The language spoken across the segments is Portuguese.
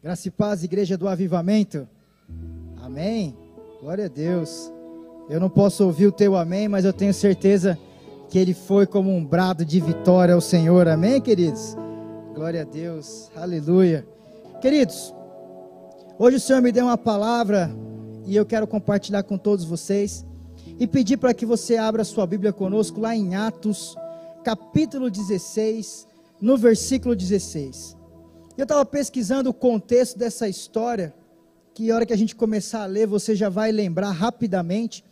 Graça e paz, igreja do avivamento. Amém. Glória a Deus. Eu não posso ouvir o teu amém, mas eu tenho certeza que ele foi como um brado de vitória ao Senhor. Amém, queridos? Glória a Deus. Aleluia. Queridos, hoje o Senhor me deu uma palavra e eu quero compartilhar com todos vocês e pedir para que você abra sua Bíblia conosco lá em Atos, capítulo 16, no versículo 16. Eu estava pesquisando o contexto dessa história, que a hora que a gente começar a ler, você já vai lembrar rapidamente,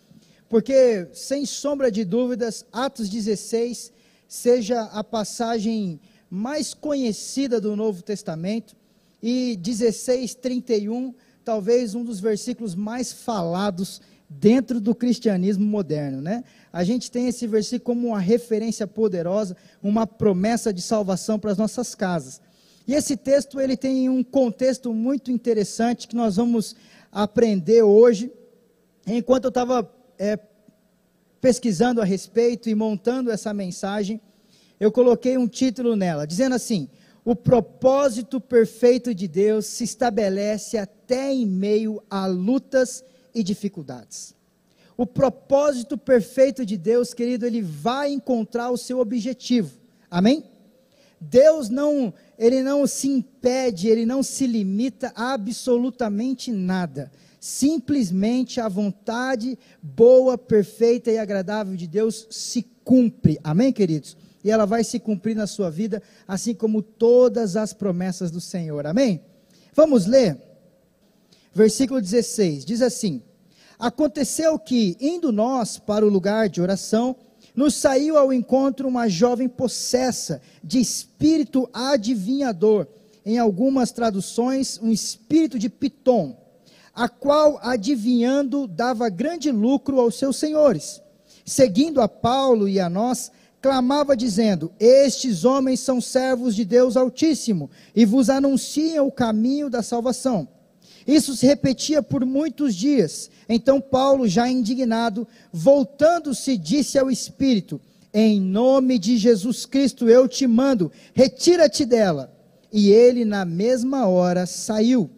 porque, sem sombra de dúvidas, Atos 16 seja a passagem mais conhecida do Novo Testamento, e 16, 31, talvez um dos versículos mais falados dentro do cristianismo moderno, né? A gente tem esse versículo como uma referência poderosa, uma promessa de salvação para as nossas casas. E esse texto ele tem um contexto muito interessante que nós vamos aprender hoje. Enquanto eu estava é, pesquisando a respeito e montando essa mensagem, eu coloquei um título nela, dizendo assim: O propósito perfeito de Deus se estabelece até em meio a lutas e dificuldades. O propósito perfeito de Deus, querido, ele vai encontrar o seu objetivo. Amém? Deus não, ele não se impede, ele não se limita a absolutamente nada. Simplesmente a vontade boa, perfeita e agradável de Deus se cumpre. Amém, queridos? E ela vai se cumprir na sua vida, assim como todas as promessas do Senhor. Amém? Vamos ler. Versículo 16 diz assim: Aconteceu que, indo nós para o lugar de oração, nos saiu ao encontro uma jovem possessa de espírito adivinhador, em algumas traduções, um espírito de Pitom, a qual, adivinhando, dava grande lucro aos seus senhores. Seguindo a Paulo e a nós, clamava dizendo: Estes homens são servos de Deus Altíssimo e vos anunciam o caminho da salvação. Isso se repetia por muitos dias. Então Paulo, já indignado, voltando-se, disse ao Espírito: Em nome de Jesus Cristo eu te mando, retira-te dela. E ele, na mesma hora, saiu.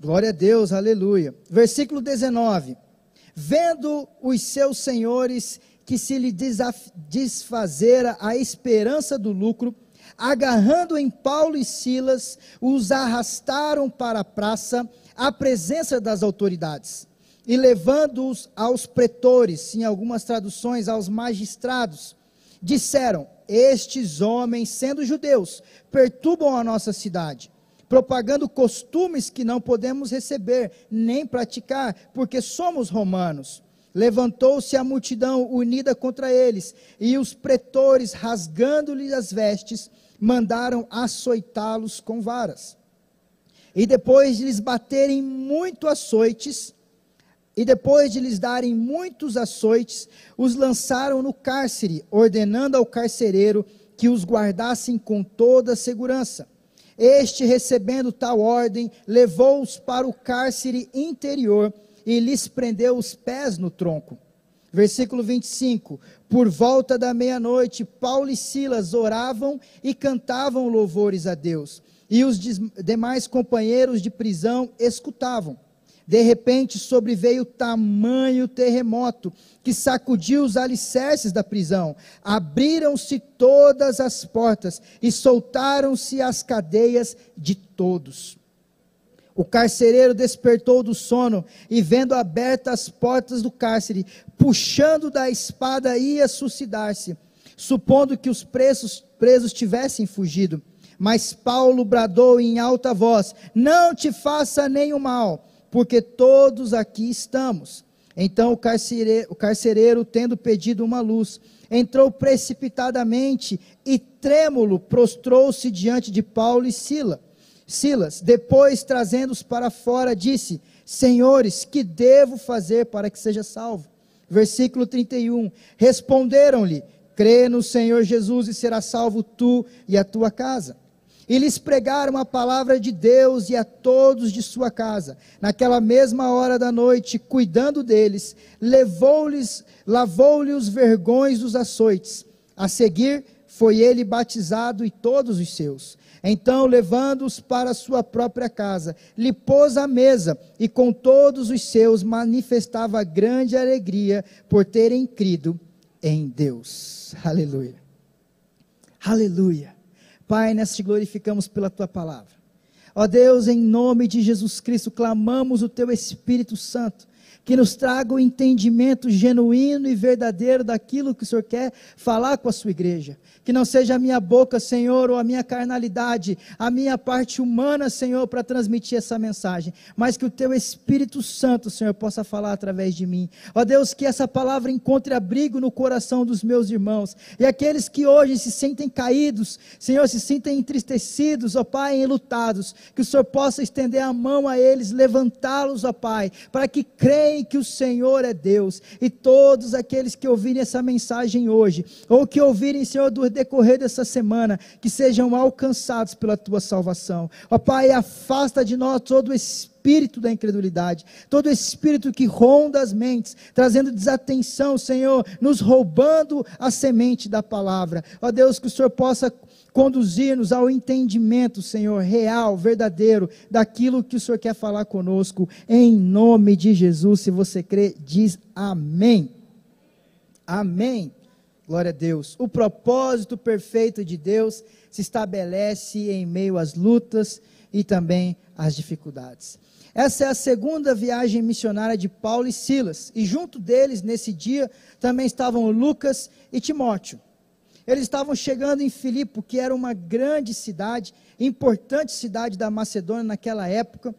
Glória a Deus, aleluia. Versículo 19: Vendo os seus senhores que se lhe desfazera a esperança do lucro, agarrando em Paulo e Silas, os arrastaram para a praça, à presença das autoridades, e levando-os aos pretores, em algumas traduções, aos magistrados, disseram: Estes homens, sendo judeus, perturbam a nossa cidade, propagando costumes que não podemos receber nem praticar, porque somos romanos. Levantou-se a multidão unida contra eles, e os pretores, rasgando-lhes as vestes, mandaram açoitá-los com varas. E depois de lhes baterem muito açoites, e depois de lhes darem muitos açoites, os lançaram no cárcere, ordenando ao carcereiro que os guardassem com toda segurança. Este, recebendo tal ordem, levou-os para o cárcere interior e lhes prendeu os pés no tronco. Versículo 25: Por volta da meia-noite, Paulo e Silas oravam e cantavam louvores a Deus, e os demais companheiros de prisão escutavam. De repente sobreveio tamanho terremoto que sacudiu os alicerces da prisão. Abriram-se todas as portas e soltaram-se as cadeias de todos. O carcereiro despertou do sono e, vendo abertas as portas do cárcere, puxando da espada, ia suicidar-se, supondo que os presos, presos tivessem fugido. Mas Paulo bradou em alta voz: Não te faça nenhum mal, porque todos aqui estamos. Então o carcereiro, o carcereiro, tendo pedido uma luz, entrou precipitadamente e, trêmulo, prostrou-se diante de Paulo e Sila. Silas, depois trazendo-os para fora, disse: Senhores, que devo fazer para que seja salvo? Versículo 31. Responderam-lhe: Crê no Senhor Jesus e será salvo tu e a tua casa. E lhes pregaram a palavra de Deus e a todos de sua casa. Naquela mesma hora da noite, cuidando deles, levou-lhes, lavou-lhe os vergões dos açoites. A seguir, foi ele batizado e todos os seus. Então, levando-os para sua própria casa, lhe pôs à mesa e com todos os seus manifestava grande alegria por terem crido em Deus. Aleluia. Aleluia. Pai, nós te glorificamos pela tua palavra. Ó Deus, em nome de Jesus Cristo, clamamos o teu Espírito Santo que nos traga o entendimento genuíno e verdadeiro daquilo que o Senhor quer falar com a sua igreja. Que não seja a minha boca, Senhor, ou a minha carnalidade, a minha parte humana, Senhor, para transmitir essa mensagem, mas que o teu Espírito Santo, Senhor, possa falar através de mim. Ó Deus, que essa palavra encontre abrigo no coração dos meus irmãos e aqueles que hoje se sentem caídos, Senhor, se sentem entristecidos, ó Pai, enlutados, que o Senhor possa estender a mão a eles, levantá-los, ó Pai, para que creiam que o Senhor é Deus, e todos aqueles que ouvirem essa mensagem hoje, ou que ouvirem, Senhor, do decorrer dessa semana, que sejam alcançados pela tua salvação. Ó Pai, afasta de nós todo o espírito da incredulidade, todo espírito que ronda as mentes, trazendo desatenção, Senhor, nos roubando a semente da palavra. Ó Deus, que o Senhor possa conduzir-nos ao entendimento, Senhor, real, verdadeiro, daquilo que o Senhor quer falar conosco, em nome de Jesus. Se você crê, diz amém. Amém. Glória a Deus. O propósito perfeito de Deus se estabelece em meio às lutas e também às dificuldades. Essa é a segunda viagem missionária de Paulo e Silas, e junto deles, nesse dia, também estavam Lucas e Timóteo. Eles estavam chegando em Filipe, que era uma grande cidade, importante cidade da Macedônia naquela época,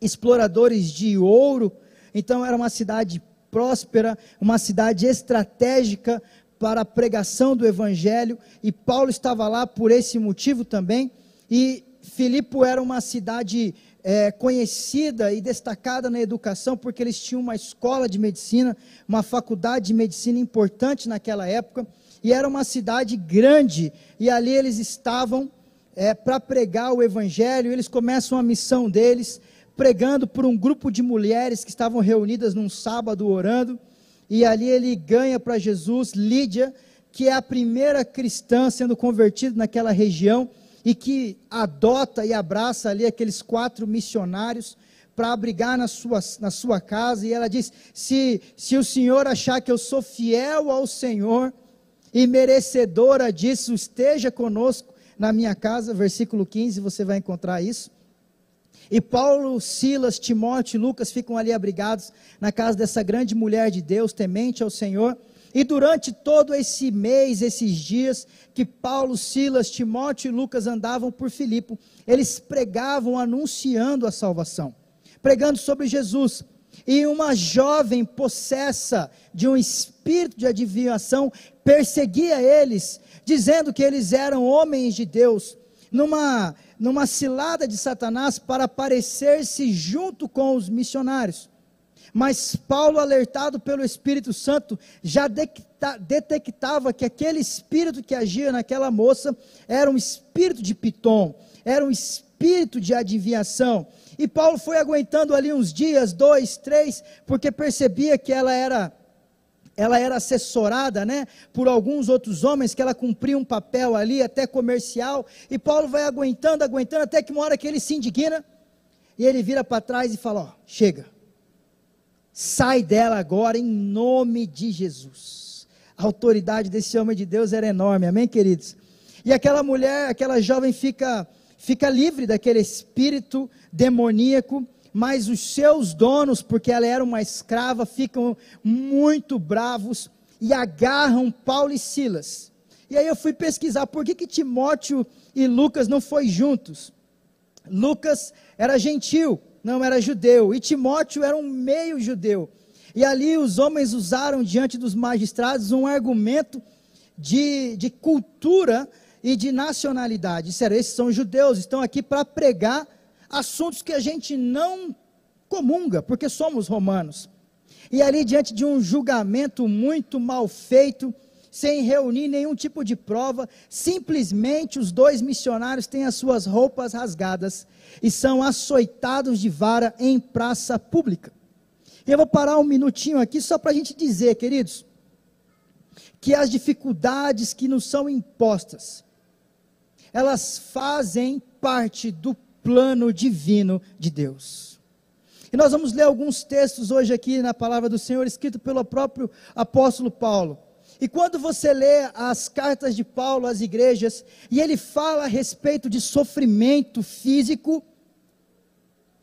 exploradores de ouro, então era uma cidade próspera, uma cidade estratégica para a pregação do evangelho, e Paulo estava lá por esse motivo também, e Filipe era uma cidade é, conhecida e destacada na educação, porque eles tinham uma escola de medicina, uma faculdade de medicina importante naquela época, e era uma cidade grande, e ali eles estavam é, para pregar o evangelho, eles começam a missão deles, pregando por um grupo de mulheres que estavam reunidas num sábado orando, e ali ele ganha para Jesus Lídia, que é a primeira cristã sendo convertida naquela região, e que adota e abraça ali aqueles quatro missionários para abrigar na sua, na sua casa, e ela diz: se, se o Senhor achar que eu sou fiel ao Senhor, e merecedora disso, esteja conosco na minha casa, versículo 15, você vai encontrar isso. E Paulo, Silas, Timóteo e Lucas ficam ali abrigados na casa dessa grande mulher de Deus, temente ao Senhor. E durante todo esse mês, esses dias que Paulo, Silas, Timóteo e Lucas andavam por Filipe, eles pregavam anunciando a salvação, pregando sobre Jesus. E uma jovem possessa de um espírito de adivinhação perseguia eles, dizendo que eles eram homens de Deus, numa, numa cilada de Satanás para aparecer-se junto com os missionários. Mas Paulo, alertado pelo Espírito Santo, já detectava que aquele espírito que agia naquela moça era um espírito de Pitom, era um espírito de adivinhação. E Paulo foi aguentando ali uns dias, dois, três, porque percebia que ela era ela era assessorada, né, por alguns outros homens que ela cumpria um papel ali até comercial, e Paulo vai aguentando, aguentando até que uma hora que ele se indigna e ele vira para trás e fala: "Ó, chega. Sai dela agora em nome de Jesus." A autoridade desse homem de Deus era enorme. Amém, queridos. E aquela mulher, aquela jovem fica fica livre daquele espírito demoníaco mas os seus donos, porque ela era uma escrava, ficam muito bravos e agarram Paulo e Silas. E aí eu fui pesquisar por que, que Timóteo e Lucas não foi juntos. Lucas era gentil, não era judeu, e Timóteo era um meio judeu. E ali os homens usaram diante dos magistrados um argumento de, de cultura e de nacionalidade. Disseram, esses são judeus, estão aqui para pregar assuntos que a gente não comunga, porque somos romanos. E ali, diante de um julgamento muito mal feito, sem reunir nenhum tipo de prova, simplesmente os dois missionários têm as suas roupas rasgadas e são açoitados de vara em praça pública. E eu vou parar um minutinho aqui só para a gente dizer, queridos, que as dificuldades que nos são impostas, elas fazem parte do plano divino de Deus. E nós vamos ler alguns textos hoje aqui na palavra do Senhor, escrito pelo próprio apóstolo Paulo. E quando você lê as cartas de Paulo às igrejas, e ele fala a respeito de sofrimento físico,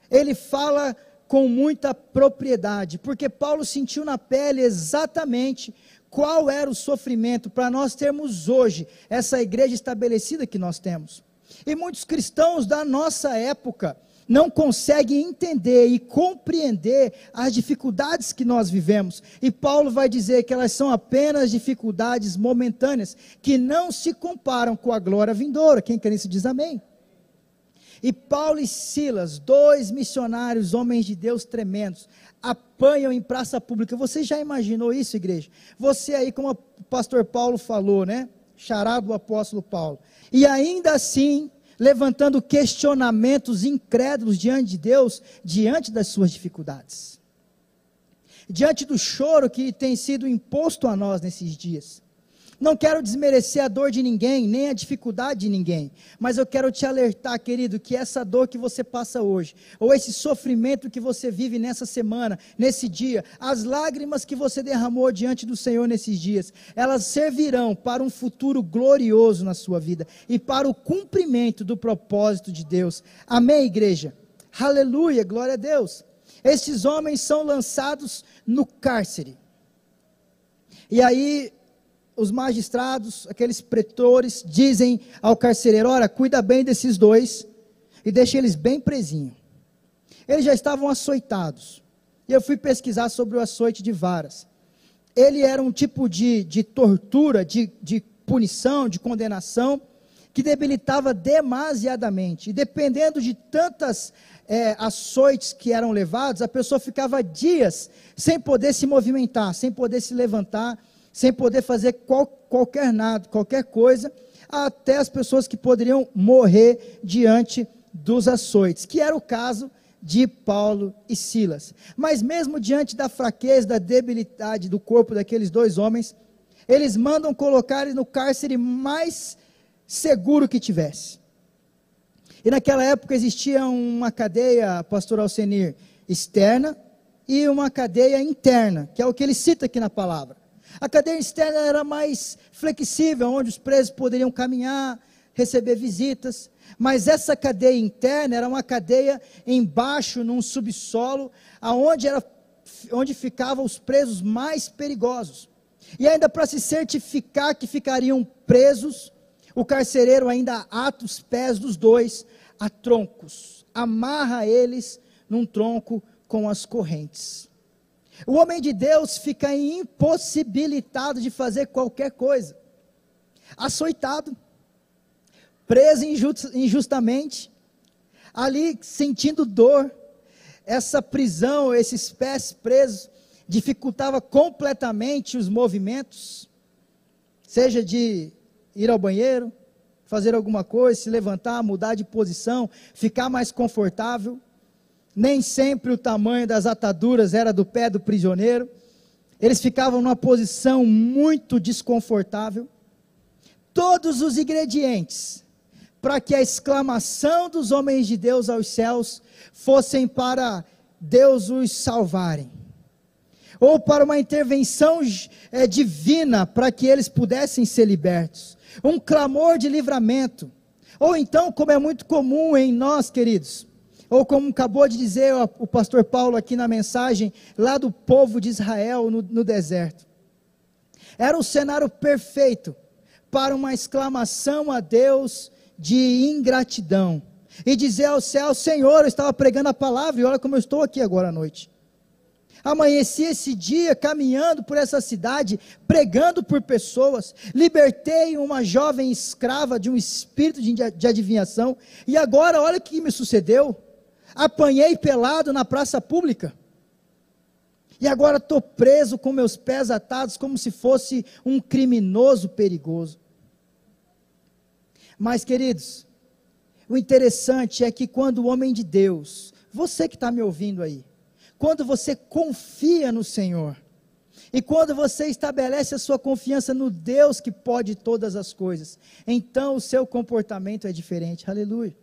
ele fala com muita propriedade, porque Paulo sentiu na pele exatamente qual era o sofrimento para nós termos hoje essa igreja estabelecida que nós temos. E muitos cristãos da nossa época não conseguem entender e compreender as dificuldades que nós vivemos. E Paulo vai dizer que elas são apenas dificuldades momentâneas, que não se comparam com a glória vindoura. Quem quer isso diz amém. E Paulo e Silas, dois missionários, homens de Deus tremendos, apanham em praça pública. Você já imaginou isso, igreja? Você aí, como o pastor Paulo falou, né? Charado do apóstolo Paulo. E ainda assim, levantando questionamentos incrédulos diante de Deus, diante das suas dificuldades. Diante do choro que tem sido imposto a nós nesses dias. Não quero desmerecer a dor de ninguém, nem a dificuldade de ninguém, mas eu quero te alertar, querido, que essa dor que você passa hoje, ou esse sofrimento que você vive nessa semana, nesse dia, as lágrimas que você derramou diante do Senhor nesses dias, elas servirão para um futuro glorioso na sua vida e para o cumprimento do propósito de Deus. Amém, igreja? Aleluia, glória a Deus. Estes homens são lançados no cárcere. E aí os magistrados, aqueles pretores, dizem ao carcereiro: Ora, cuida bem desses dois e deixa eles bem presinhos. Eles já estavam açoitados. E eu fui pesquisar sobre o açoite de varas. Ele era um tipo de, de tortura, de, de punição, de condenação, que debilitava demasiadamente. E dependendo de tantas é, açoites que eram levados, a pessoa ficava dias sem poder se movimentar, sem poder se levantar sem poder fazer qual, qualquer nada, qualquer coisa, até as pessoas que poderiam morrer diante dos açoites, que era o caso de Paulo e Silas. Mas mesmo diante da fraqueza, da debilidade do corpo daqueles dois homens, eles mandam colocar no cárcere mais seguro que tivesse. E naquela época existia uma cadeia, pastor Alcenir, externa e uma cadeia interna, que é o que ele cita aqui na palavra. A cadeia externa era mais flexível, onde os presos poderiam caminhar, receber visitas. Mas essa cadeia interna era uma cadeia embaixo, num subsolo, aonde era, onde ficavam os presos mais perigosos. E ainda para se certificar que ficariam presos, o carcereiro ainda ata os pés dos dois a troncos, amarra eles num tronco com as correntes. O homem de Deus fica impossibilitado de fazer qualquer coisa, açoitado, preso injustamente, ali sentindo dor. Essa prisão, esses pés presos, dificultava completamente os movimentos, seja de ir ao banheiro, fazer alguma coisa, se levantar, mudar de posição, ficar mais confortável. Nem sempre o tamanho das ataduras era do pé do prisioneiro. Eles ficavam numa posição muito desconfortável. Todos os ingredientes para que a exclamação dos homens de Deus aos céus fossem para Deus os salvarem, ou para uma intervenção é, divina para que eles pudessem ser libertos, um clamor de livramento, ou então, como é muito comum em nós, queridos, ou como acabou de dizer o pastor Paulo aqui na mensagem, lá do povo de Israel no, no deserto. Era o cenário perfeito para uma exclamação a Deus de ingratidão. E dizer ao céu: Senhor, eu estava pregando a palavra e olha como eu estou aqui agora à noite. Amanheci esse dia caminhando por essa cidade, pregando por pessoas, libertei uma jovem escrava de um espírito de, de adivinhação, e agora olha o que me sucedeu apanhei pelado na praça pública. E agora estou preso com meus pés atados como se fosse um criminoso perigoso. Mas, queridos, o interessante é que quando o homem de Deus, você que está me ouvindo aí, quando você confia no Senhor, E quando você estabelece a sua confiança no Deus que pode todas as coisas, então o seu comportamento é diferente. Aleluia.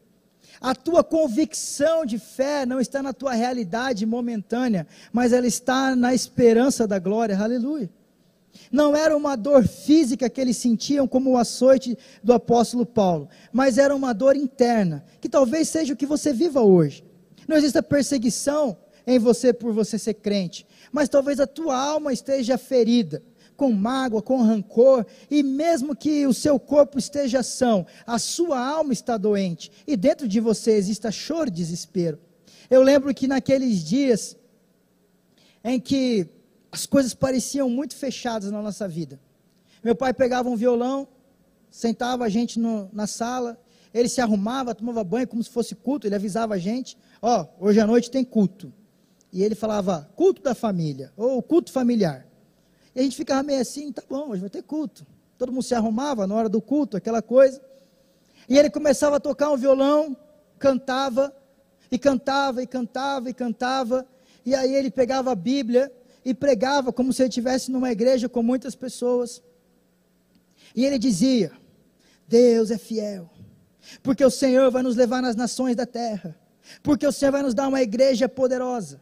A tua convicção de fé não está na tua realidade momentânea, mas ela está na esperança da glória. Aleluia. Não era uma dor física que eles sentiam como o açoite do apóstolo Paulo, mas era uma dor interna, que talvez seja o que você viva hoje. Não existe perseguição em você por você ser crente, mas talvez a tua alma esteja ferida, com mágoa, com rancor, e mesmo que o seu corpo esteja são, a sua alma está doente, e dentro de você exista choro e desespero. Eu lembro que naqueles dias em que as coisas pareciam muito fechadas na nossa vida. Meu pai pegava um violão, sentava a gente no, na sala, ele se arrumava, tomava banho como se fosse culto, ele avisava a gente, ó, oh, hoje à noite tem culto e ele falava culto da família, ou culto familiar. E a gente ficava meio assim, tá bom, hoje vai ter culto. Todo mundo se arrumava na hora do culto, aquela coisa. E ele começava a tocar um violão, cantava, e cantava, e cantava, e cantava. E aí ele pegava a Bíblia e pregava como se ele estivesse numa igreja com muitas pessoas. E ele dizia: Deus é fiel, porque o Senhor vai nos levar nas nações da terra, porque o Senhor vai nos dar uma igreja poderosa.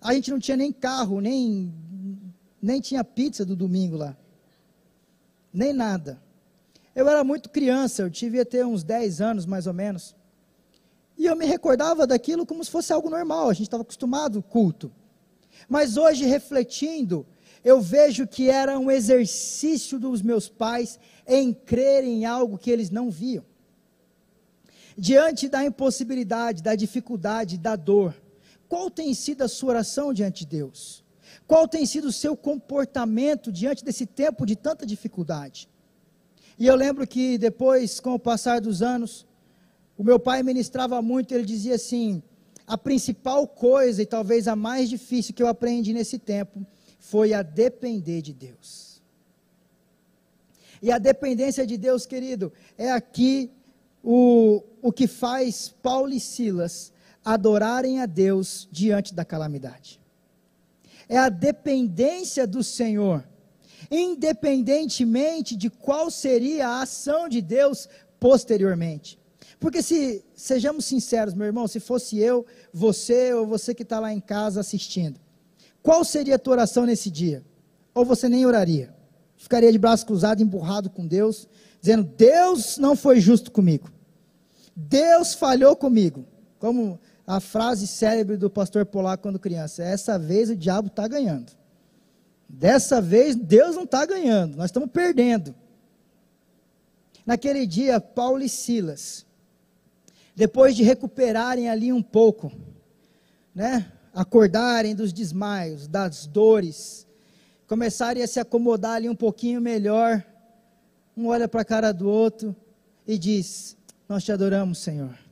A gente não tinha nem carro, nem, nem tinha pizza do domingo lá. Nem nada. Eu era muito criança, eu devia ter uns 10 anos mais ou menos. E eu me recordava daquilo como se fosse algo normal, a gente estava acostumado culto. Mas hoje, refletindo, eu vejo que era um exercício dos meus pais em crer em algo que eles não viam. Diante da impossibilidade, da dificuldade, da dor, qual tem sido a sua oração diante de Deus? Qual tem sido o seu comportamento diante desse tempo de tanta dificuldade? E eu lembro que depois, com o passar dos anos, o meu pai ministrava muito, ele dizia assim: a principal coisa e talvez a mais difícil que eu aprendi nesse tempo foi a depender de Deus. E a dependência de Deus, querido, é aqui o, o que faz Paulo e Silas adorarem a Deus diante da calamidade. É a dependência do Senhor, independentemente de qual seria a ação de Deus posteriormente. Porque se, sejamos sinceros, meu irmão, se fosse eu, você ou você que está lá em casa assistindo, qual seria a tua oração nesse dia? Ou você nem oraria? Ficaria de braço cruzado, emburrado com Deus, dizendo: Deus não foi justo comigo. Deus falhou comigo. Como a frase célebre do pastor Polaco quando criança: essa vez o diabo está ganhando. Dessa vez Deus não está ganhando, nós estamos perdendo. Naquele dia, Paulo e Silas, depois de recuperarem ali um pouco, né, acordarem dos desmaios, das dores, começarem a se acomodar ali um pouquinho melhor, um olha para a cara do outro e diz: Nós te adoramos, Senhor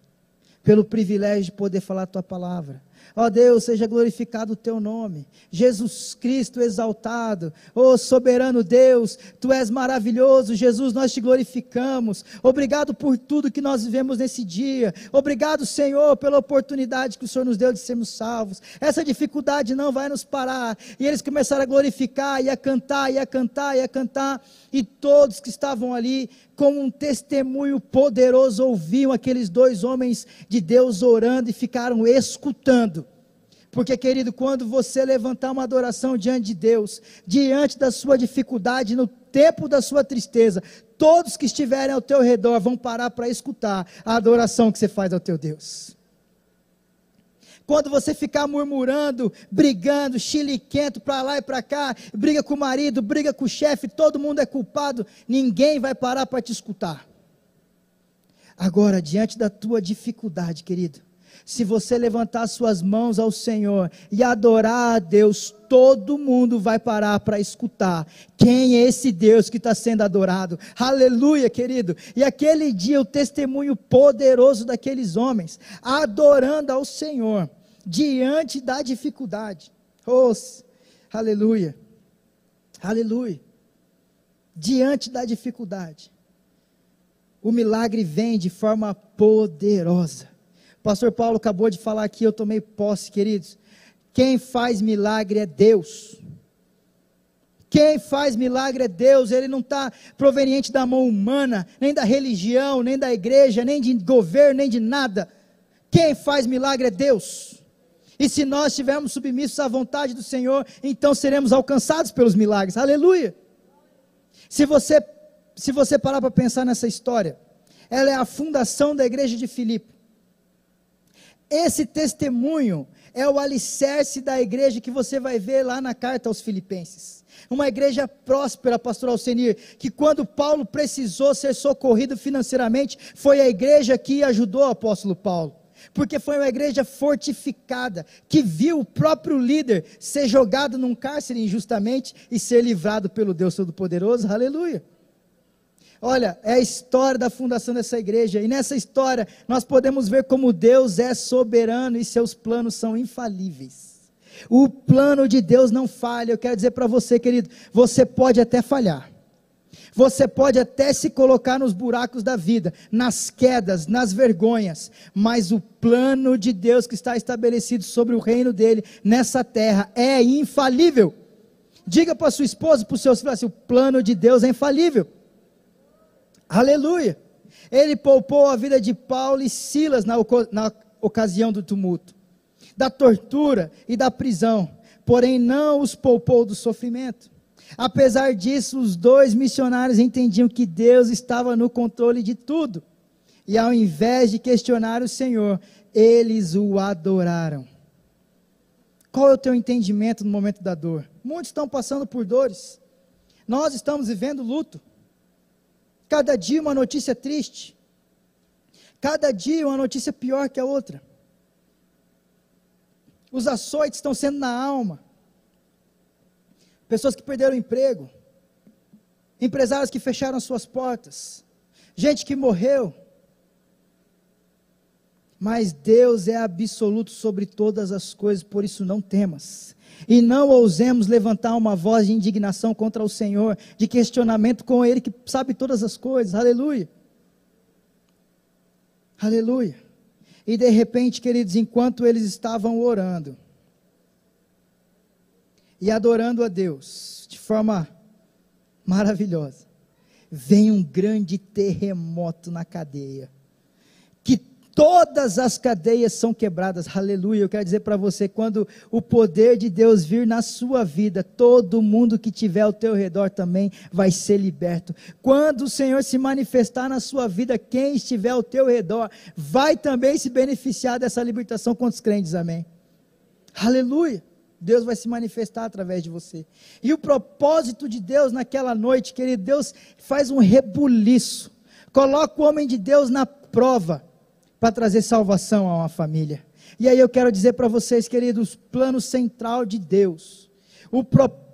pelo privilégio de poder falar a tua palavra. Ó oh Deus, seja glorificado o teu nome. Jesus Cristo exaltado. Ó oh, soberano Deus, tu és maravilhoso. Jesus, nós te glorificamos. Obrigado por tudo que nós vivemos nesse dia. Obrigado, Senhor, pela oportunidade que o Senhor nos deu de sermos salvos. Essa dificuldade não vai nos parar. E eles começaram a glorificar e a cantar e a cantar e a cantar. E todos que estavam ali, como um testemunho poderoso, ouviam aqueles dois homens de Deus orando e ficaram escutando. Porque, querido, quando você levantar uma adoração diante de Deus, diante da sua dificuldade, no tempo da sua tristeza, todos que estiverem ao teu redor vão parar para escutar a adoração que você faz ao teu Deus. Quando você ficar murmurando, brigando, chiliquento para lá e para cá, briga com o marido, briga com o chefe, todo mundo é culpado, ninguém vai parar para te escutar. Agora, diante da tua dificuldade, querido, se você levantar suas mãos ao Senhor e adorar a Deus, todo mundo vai parar para escutar quem é esse Deus que está sendo adorado. Aleluia, querido. E aquele dia, o testemunho poderoso daqueles homens, adorando ao Senhor diante da dificuldade. Oh, aleluia. Aleluia. Diante da dificuldade. O milagre vem de forma poderosa. O pastor Paulo acabou de falar aqui, eu tomei posse, queridos. Quem faz milagre é Deus. Quem faz milagre é Deus, ele não está proveniente da mão humana, nem da religião, nem da igreja, nem de governo, nem de nada. Quem faz milagre é Deus. E se nós estivermos submissos à vontade do Senhor, então seremos alcançados pelos milagres. Aleluia! Se você, se você parar para pensar nessa história, ela é a fundação da igreja de Filipe. Esse testemunho é o alicerce da igreja que você vai ver lá na carta aos Filipenses. Uma igreja próspera, pastor Alcenir, que quando Paulo precisou ser socorrido financeiramente, foi a igreja que ajudou o apóstolo Paulo. Porque foi uma igreja fortificada, que viu o próprio líder ser jogado num cárcere injustamente e ser livrado pelo Deus Todo-Poderoso. Aleluia. Olha, é a história da fundação dessa igreja, e nessa história nós podemos ver como Deus é soberano e seus planos são infalíveis. O plano de Deus não falha. Eu quero dizer para você, querido, você pode até falhar. Você pode até se colocar nos buracos da vida, nas quedas, nas vergonhas, mas o plano de Deus que está estabelecido sobre o reino dele nessa terra é infalível. Diga para sua esposa, para os seus filhos, assim, o plano de Deus é infalível. Aleluia. Ele poupou a vida de Paulo e Silas na, na ocasião do tumulto, da tortura e da prisão, porém não os poupou do sofrimento. Apesar disso, os dois missionários entendiam que Deus estava no controle de tudo. E ao invés de questionar o Senhor, eles o adoraram. Qual é o teu entendimento no momento da dor? Muitos estão passando por dores. Nós estamos vivendo luto. Cada dia uma notícia triste. Cada dia uma notícia pior que a outra. Os açoites estão sendo na alma. Pessoas que perderam emprego. Empresários que fecharam suas portas. Gente que morreu. Mas Deus é absoluto sobre todas as coisas, por isso não temas. E não ousemos levantar uma voz de indignação contra o Senhor, de questionamento com Ele que sabe todas as coisas. Aleluia. Aleluia. E de repente, queridos, enquanto eles estavam orando e adorando a Deus de forma maravilhosa, vem um grande terremoto na cadeia todas as cadeias são quebradas. Aleluia. Eu quero dizer para você, quando o poder de Deus vir na sua vida, todo mundo que tiver ao teu redor também vai ser liberto. Quando o Senhor se manifestar na sua vida, quem estiver ao teu redor vai também se beneficiar dessa libertação contra os crentes. Amém. Aleluia. Deus vai se manifestar através de você. E o propósito de Deus naquela noite, querido, Deus faz um rebuliço. Coloca o homem de Deus na prova para trazer salvação a uma família. E aí eu quero dizer para vocês, queridos, plano central de Deus, o propósito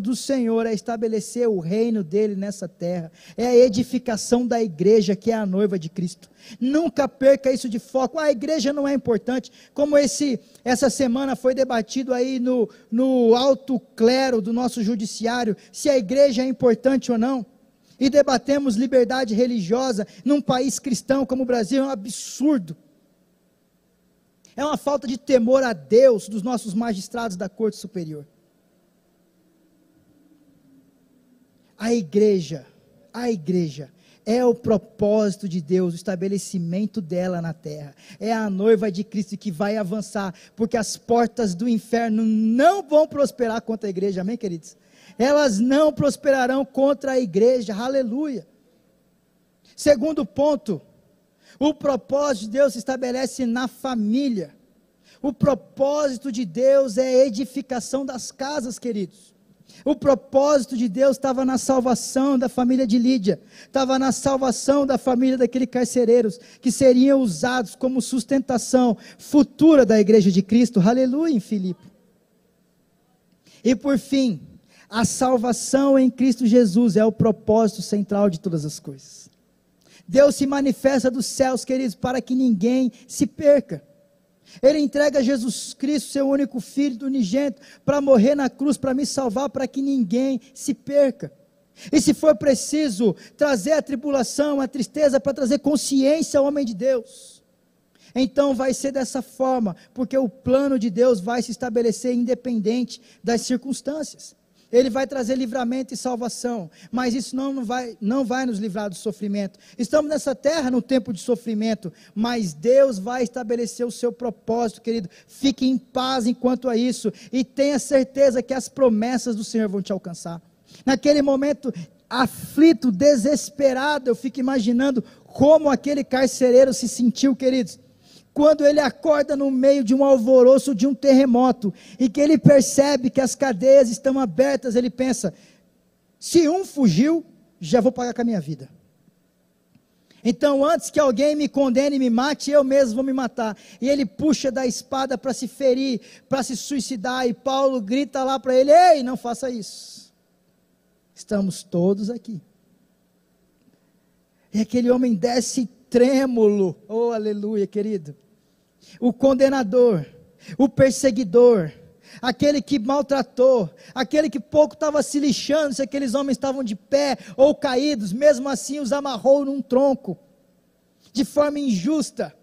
do Senhor é estabelecer o reino dele nessa terra, é a edificação da igreja, que é a noiva de Cristo. Nunca perca isso de foco. A igreja não é importante, como esse essa semana foi debatido aí no, no alto clero do nosso judiciário, se a igreja é importante ou não e debatemos liberdade religiosa num país cristão como o Brasil é um absurdo. É uma falta de temor a Deus dos nossos magistrados da Corte Superior. A igreja, a igreja é o propósito de Deus, o estabelecimento dela na terra. É a noiva de Cristo que vai avançar, porque as portas do inferno não vão prosperar contra a igreja, amém, queridos? elas não prosperarão contra a igreja, aleluia. Segundo ponto, o propósito de Deus se estabelece na família. O propósito de Deus é a edificação das casas, queridos. O propósito de Deus estava na salvação da família de Lídia, estava na salvação da família daqueles carcereiros, que seriam usados como sustentação futura da igreja de Cristo. Aleluia, em Filipe. E por fim, a salvação em Cristo Jesus é o propósito central de todas as coisas. Deus se manifesta dos céus, queridos, para que ninguém se perca. Ele entrega Jesus Cristo, seu único filho do unigênito, para morrer na cruz, para me salvar, para que ninguém se perca. E se for preciso trazer a tribulação, a tristeza, para trazer consciência ao homem de Deus, então vai ser dessa forma, porque o plano de Deus vai se estabelecer independente das circunstâncias. Ele vai trazer livramento e salvação, mas isso não vai, não vai nos livrar do sofrimento. Estamos nessa terra no tempo de sofrimento, mas Deus vai estabelecer o seu propósito, querido. Fique em paz enquanto a isso e tenha certeza que as promessas do Senhor vão te alcançar. Naquele momento aflito, desesperado, eu fico imaginando como aquele carcereiro se sentiu, queridos quando ele acorda no meio de um alvoroço, de um terremoto, e que ele percebe que as cadeias estão abertas, ele pensa: se um fugiu, já vou pagar com a minha vida. Então, antes que alguém me condene e me mate, eu mesmo vou me matar. E ele puxa da espada para se ferir, para se suicidar. E Paulo grita lá para ele: Ei, não faça isso. Estamos todos aqui. E aquele homem desce trêmulo. Oh, aleluia, querido o condenador, o perseguidor, aquele que maltratou, aquele que pouco estava se lixando se aqueles homens estavam de pé ou caídos, mesmo assim os amarrou num tronco, de forma injusta.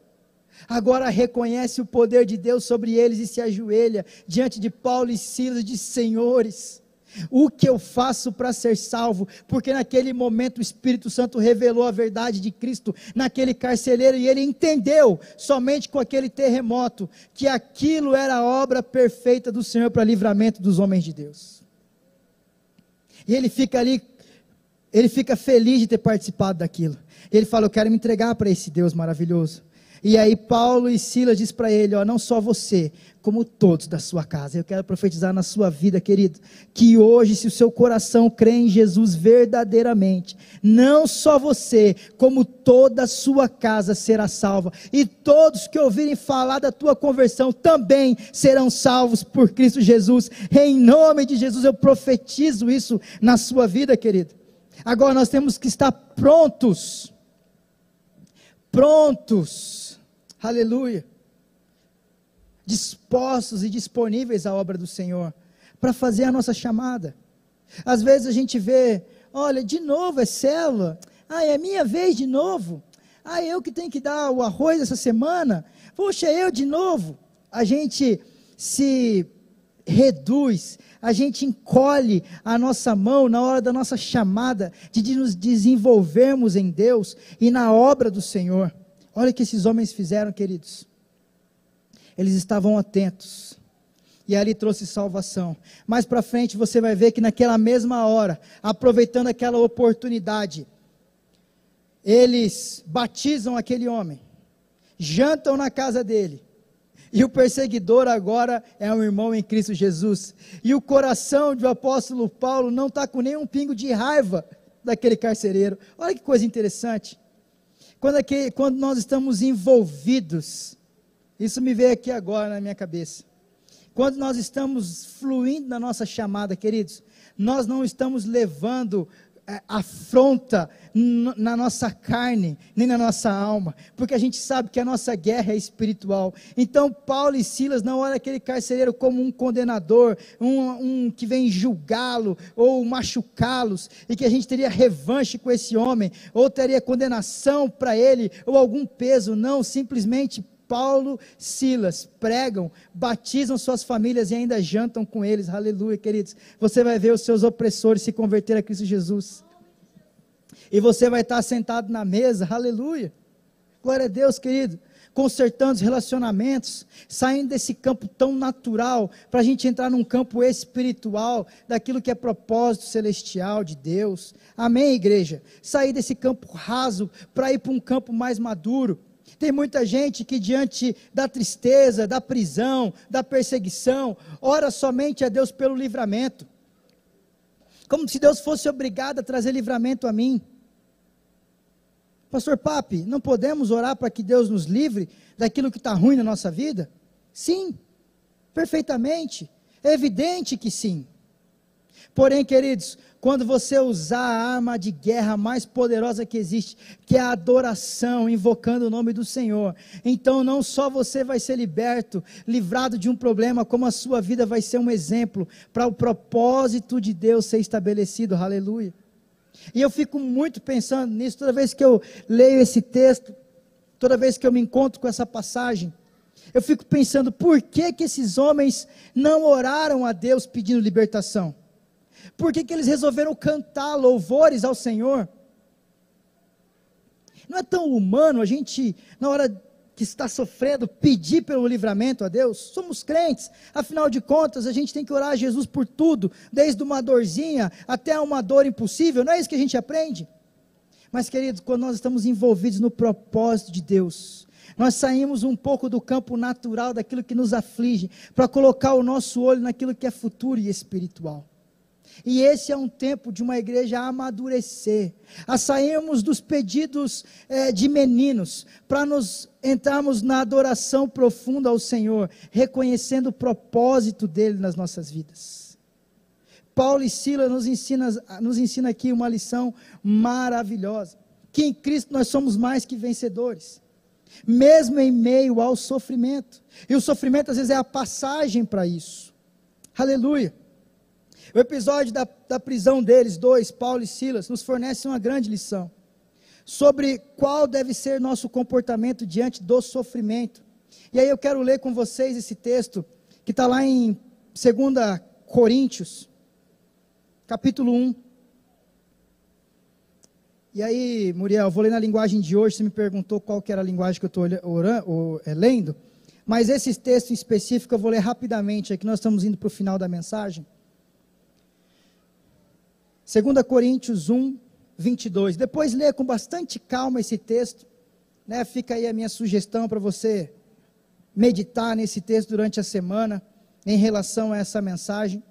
Agora reconhece o poder de Deus sobre eles e se ajoelha diante de Paulo e Silas, de senhores. O que eu faço para ser salvo? Porque naquele momento o Espírito Santo revelou a verdade de Cristo naquele carcereiro e ele entendeu, somente com aquele terremoto, que aquilo era a obra perfeita do Senhor para livramento dos homens de Deus. E ele fica ali, ele fica feliz de ter participado daquilo. Ele fala: Eu quero me entregar para esse Deus maravilhoso. E aí Paulo e Silas diz para ele, ó, não só você, como todos da sua casa. Eu quero profetizar na sua vida, querido, que hoje, se o seu coração crê em Jesus verdadeiramente, não só você, como toda a sua casa será salva, e todos que ouvirem falar da tua conversão também serão salvos por Cristo Jesus. Em nome de Jesus eu profetizo isso na sua vida, querido. Agora nós temos que estar prontos. Prontos. Aleluia dispostos e disponíveis à obra do Senhor, para fazer a nossa chamada. Às vezes a gente vê, olha, de novo é célula, ah, é minha vez de novo, ah, eu que tenho que dar o arroz essa semana, poxa, eu de novo. A gente se reduz, a gente encolhe a nossa mão na hora da nossa chamada, de nos desenvolvermos em Deus e na obra do Senhor. Olha o que esses homens fizeram, queridos eles estavam atentos. E ali trouxe salvação. Mais para frente você vai ver que naquela mesma hora, aproveitando aquela oportunidade, eles batizam aquele homem, jantam na casa dele. E o perseguidor agora é um irmão em Cristo Jesus. E o coração do apóstolo Paulo não está com nenhum pingo de raiva daquele carcereiro. Olha que coisa interessante. Quando, aquele, quando nós estamos envolvidos isso me veio aqui agora na minha cabeça. Quando nós estamos fluindo na nossa chamada, queridos, nós não estamos levando é, afronta na nossa carne, nem na nossa alma, porque a gente sabe que a nossa guerra é espiritual. Então, Paulo e Silas não olham aquele carcereiro como um condenador, um, um que vem julgá-lo ou machucá-los, e que a gente teria revanche com esse homem, ou teria condenação para ele, ou algum peso. Não, simplesmente Paulo, Silas pregam, batizam suas famílias e ainda jantam com eles. Aleluia, queridos. Você vai ver os seus opressores se converter a Cristo Jesus. E você vai estar sentado na mesa. Aleluia. Glória a Deus, querido. Consertando os relacionamentos, saindo desse campo tão natural, para a gente entrar num campo espiritual, daquilo que é propósito celestial de Deus. Amém, igreja? Sair desse campo raso para ir para um campo mais maduro tem muita gente que, diante da tristeza, da prisão, da perseguição, ora somente a Deus pelo livramento. Como se Deus fosse obrigado a trazer livramento a mim. Pastor Papi, não podemos orar para que Deus nos livre daquilo que está ruim na nossa vida? Sim, perfeitamente. É evidente que sim. Porém, queridos, quando você usar a arma de guerra mais poderosa que existe, que é a adoração, invocando o nome do Senhor, então não só você vai ser liberto, livrado de um problema, como a sua vida vai ser um exemplo para o propósito de Deus ser estabelecido. Aleluia. E eu fico muito pensando nisso toda vez que eu leio esse texto, toda vez que eu me encontro com essa passagem. Eu fico pensando por que, que esses homens não oraram a Deus pedindo libertação? Por que, que eles resolveram cantar louvores ao Senhor? Não é tão humano a gente, na hora que está sofrendo, pedir pelo livramento a Deus? Somos crentes, afinal de contas, a gente tem que orar a Jesus por tudo, desde uma dorzinha até uma dor impossível, não é isso que a gente aprende? Mas, queridos, quando nós estamos envolvidos no propósito de Deus, nós saímos um pouco do campo natural, daquilo que nos aflige, para colocar o nosso olho naquilo que é futuro e espiritual. E esse é um tempo de uma igreja amadurecer, a sairmos dos pedidos é, de meninos, para nos entrarmos na adoração profunda ao Senhor, reconhecendo o propósito dele nas nossas vidas. Paulo e Silas nos ensina, nos ensina aqui uma lição maravilhosa, que em Cristo nós somos mais que vencedores, mesmo em meio ao sofrimento. E o sofrimento às vezes é a passagem para isso. Aleluia. O episódio da, da prisão deles, dois, Paulo e Silas, nos fornece uma grande lição sobre qual deve ser nosso comportamento diante do sofrimento. E aí eu quero ler com vocês esse texto que está lá em 2 Coríntios, capítulo 1. E aí, Muriel, eu vou ler na linguagem de hoje, você me perguntou qual que era a linguagem que eu estou é, lendo, mas esse texto em específico eu vou ler rapidamente, aqui nós estamos indo para o final da mensagem. 2 Coríntios 1, 22. Depois leia com bastante calma esse texto. Né? Fica aí a minha sugestão para você meditar nesse texto durante a semana em relação a essa mensagem.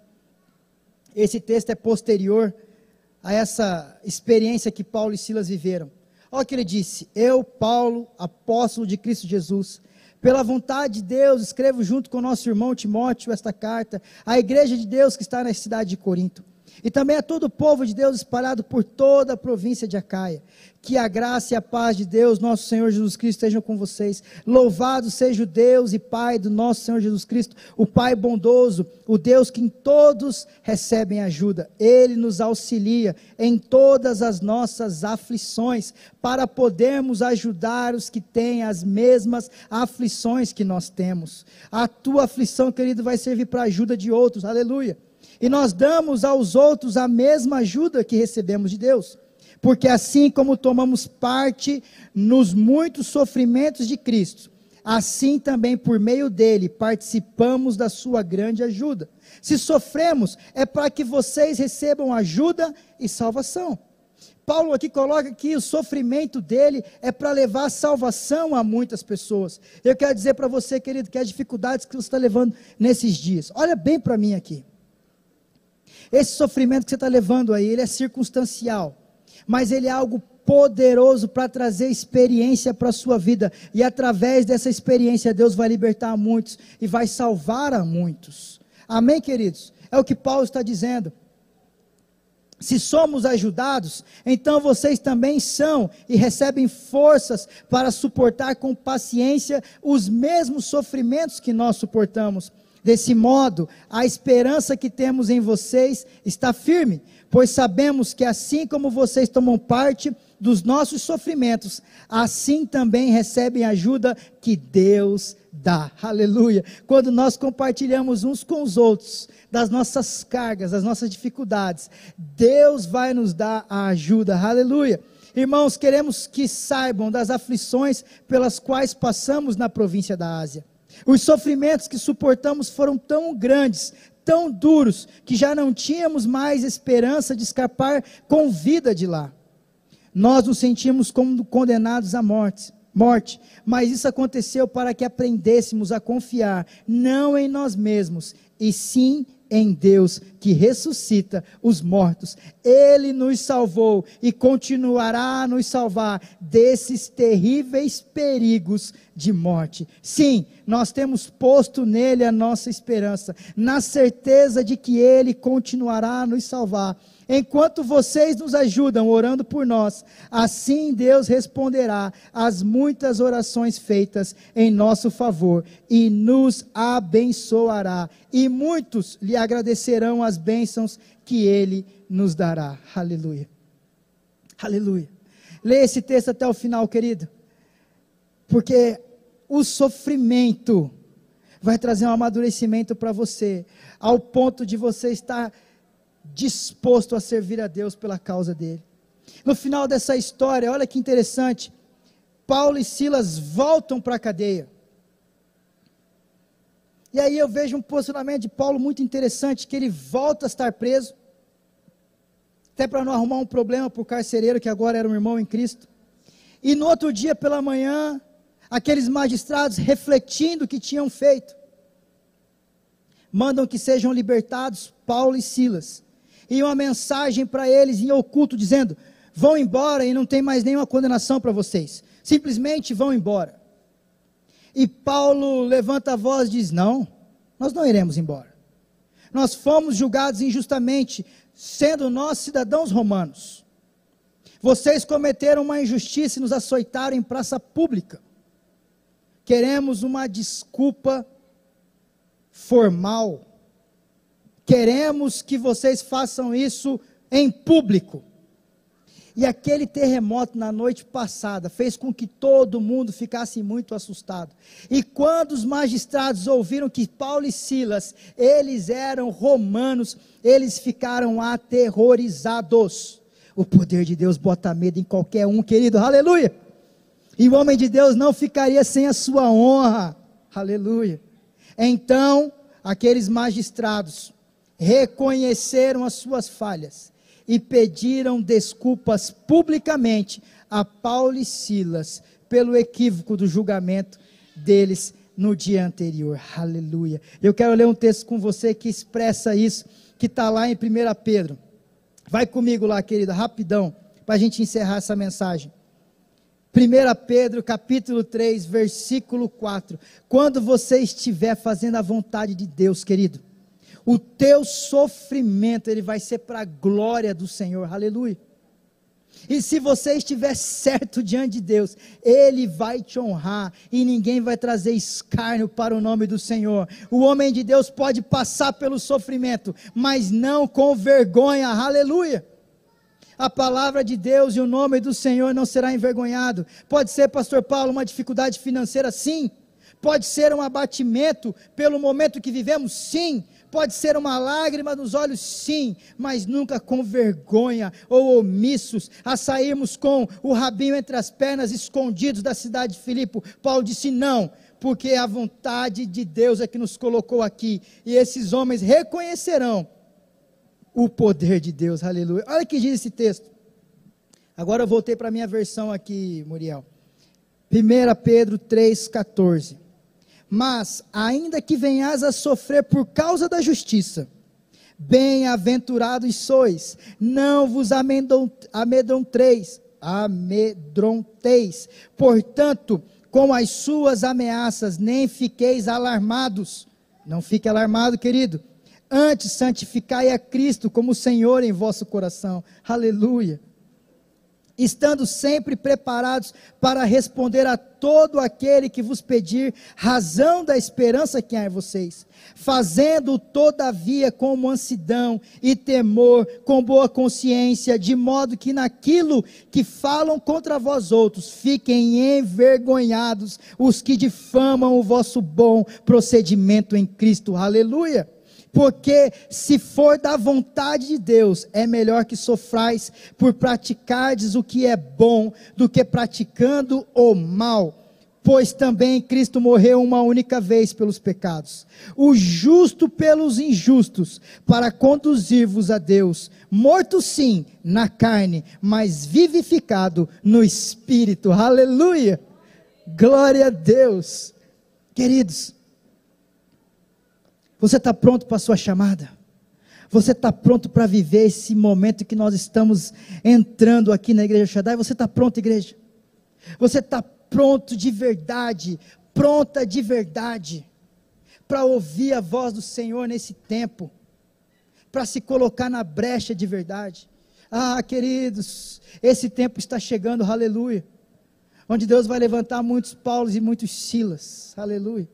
Esse texto é posterior a essa experiência que Paulo e Silas viveram. Olha o que ele disse: Eu, Paulo, apóstolo de Cristo Jesus, pela vontade de Deus, escrevo junto com nosso irmão Timóteo esta carta à igreja de Deus que está na cidade de Corinto e também a todo o povo de Deus espalhado por toda a província de Acaia. Que a graça e a paz de Deus, nosso Senhor Jesus Cristo, estejam com vocês. Louvado seja o Deus e Pai do nosso Senhor Jesus Cristo, o Pai bondoso, o Deus que em todos recebem ajuda. Ele nos auxilia em todas as nossas aflições, para podermos ajudar os que têm as mesmas aflições que nós temos. A tua aflição, querido, vai servir para a ajuda de outros. Aleluia. E nós damos aos outros a mesma ajuda que recebemos de Deus. Porque assim como tomamos parte nos muitos sofrimentos de Cristo, assim também por meio dele participamos da sua grande ajuda. Se sofremos, é para que vocês recebam ajuda e salvação. Paulo aqui coloca que o sofrimento dele é para levar salvação a muitas pessoas. Eu quero dizer para você, querido, que as dificuldades que você está levando nesses dias, olha bem para mim aqui. Esse sofrimento que você está levando aí, ele é circunstancial, mas ele é algo poderoso para trazer experiência para a sua vida, e através dessa experiência, Deus vai libertar muitos e vai salvar a muitos. Amém, queridos? É o que Paulo está dizendo. Se somos ajudados, então vocês também são e recebem forças para suportar com paciência os mesmos sofrimentos que nós suportamos. Desse modo, a esperança que temos em vocês está firme, pois sabemos que assim como vocês tomam parte dos nossos sofrimentos, assim também recebem ajuda que Deus dá. Aleluia. Quando nós compartilhamos uns com os outros das nossas cargas, das nossas dificuldades, Deus vai nos dar a ajuda. Aleluia. Irmãos, queremos que saibam das aflições pelas quais passamos na província da Ásia. Os sofrimentos que suportamos foram tão grandes, tão duros, que já não tínhamos mais esperança de escapar com vida de lá. Nós nos sentimos como condenados à morte, morte, mas isso aconteceu para que aprendêssemos a confiar não em nós mesmos, e sim em Deus que ressuscita os mortos. Ele nos salvou e continuará a nos salvar desses terríveis perigos de morte. Sim, nós temos posto nele a nossa esperança, na certeza de que ele continuará a nos salvar Enquanto vocês nos ajudam orando por nós, assim Deus responderá às muitas orações feitas em nosso favor e nos abençoará. E muitos lhe agradecerão as bênçãos que ele nos dará. Aleluia. Aleluia. Leia esse texto até o final, querido. Porque o sofrimento vai trazer um amadurecimento para você, ao ponto de você estar disposto a servir a Deus pela causa dele. No final dessa história, olha que interessante, Paulo e Silas voltam para a cadeia. E aí eu vejo um posicionamento de Paulo muito interessante, que ele volta a estar preso, até para não arrumar um problema para o carcereiro, que agora era um irmão em Cristo. E no outro dia pela manhã, aqueles magistrados, refletindo o que tinham feito, mandam que sejam libertados Paulo e Silas. E uma mensagem para eles em oculto, dizendo: vão embora e não tem mais nenhuma condenação para vocês. Simplesmente vão embora. E Paulo levanta a voz e diz: Não, nós não iremos embora. Nós fomos julgados injustamente, sendo nós cidadãos romanos. Vocês cometeram uma injustiça e nos açoitaram em praça pública. Queremos uma desculpa formal. Queremos que vocês façam isso em público. E aquele terremoto na noite passada fez com que todo mundo ficasse muito assustado. E quando os magistrados ouviram que Paulo e Silas, eles eram romanos, eles ficaram aterrorizados. O poder de Deus bota medo em qualquer um, querido. Aleluia! E o homem de Deus não ficaria sem a sua honra. Aleluia. Então, aqueles magistrados reconheceram as suas falhas e pediram desculpas publicamente a Paulo e Silas pelo equívoco do julgamento deles no dia anterior. Aleluia. Eu quero ler um texto com você que expressa isso, que está lá em 1 Pedro. Vai comigo lá, querida, rapidão, para a gente encerrar essa mensagem. 1 Pedro capítulo 3, versículo 4. Quando você estiver fazendo a vontade de Deus, querido, o teu sofrimento ele vai ser para a glória do Senhor. Aleluia. E se você estiver certo diante de Deus, Ele vai te honrar e ninguém vai trazer escárnio para o nome do Senhor. O homem de Deus pode passar pelo sofrimento, mas não com vergonha. Aleluia. A palavra de Deus e o nome do Senhor não será envergonhado. Pode ser, Pastor Paulo, uma dificuldade financeira, sim. Pode ser um abatimento pelo momento que vivemos, sim. Pode ser uma lágrima nos olhos, sim, mas nunca com vergonha ou omissos, a sairmos com o rabinho entre as pernas, escondidos da cidade de Filipe. Paulo disse: não, porque a vontade de Deus é que nos colocou aqui, e esses homens reconhecerão o poder de Deus, aleluia. Olha o que diz esse texto. Agora eu voltei para a minha versão aqui, Muriel. 1 Pedro 3,14. Mas, ainda que venhas a sofrer por causa da justiça, bem-aventurados sois, não vos amedronteis, amedronteis, portanto, com as suas ameaças, nem fiqueis alarmados. Não fique alarmado, querido. Antes, santificai a Cristo como Senhor em vosso coração. Aleluia estando sempre preparados para responder a todo aquele que vos pedir razão da esperança que há em vocês, fazendo todavia com mansidão e temor, com boa consciência, de modo que naquilo que falam contra vós outros, fiquem envergonhados os que difamam o vosso bom procedimento em Cristo. Aleluia porque se for da vontade de Deus, é melhor que sofrais por praticardes o que é bom do que praticando o mal. Pois também Cristo morreu uma única vez pelos pecados, o justo pelos injustos, para conduzir-vos a Deus, morto sim na carne, mas vivificado no espírito. Aleluia! Glória a Deus. Queridos, você está pronto para a sua chamada? Você está pronto para viver esse momento que nós estamos entrando aqui na igreja Shaddai? Você está pronto, igreja? Você está pronto de verdade, pronta de verdade, para ouvir a voz do Senhor nesse tempo, para se colocar na brecha de verdade? Ah, queridos, esse tempo está chegando, aleluia, onde Deus vai levantar muitos Paulos e muitos Silas, aleluia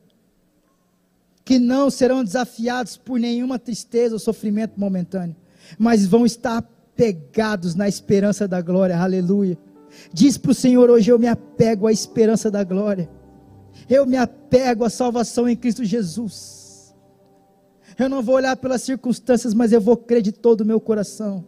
que não serão desafiados por nenhuma tristeza ou sofrimento momentâneo, mas vão estar pegados na esperança da glória, aleluia. Diz para o Senhor hoje: Eu me apego à esperança da glória, eu me apego à salvação em Cristo Jesus. Eu não vou olhar pelas circunstâncias, mas eu vou crer de todo o meu coração.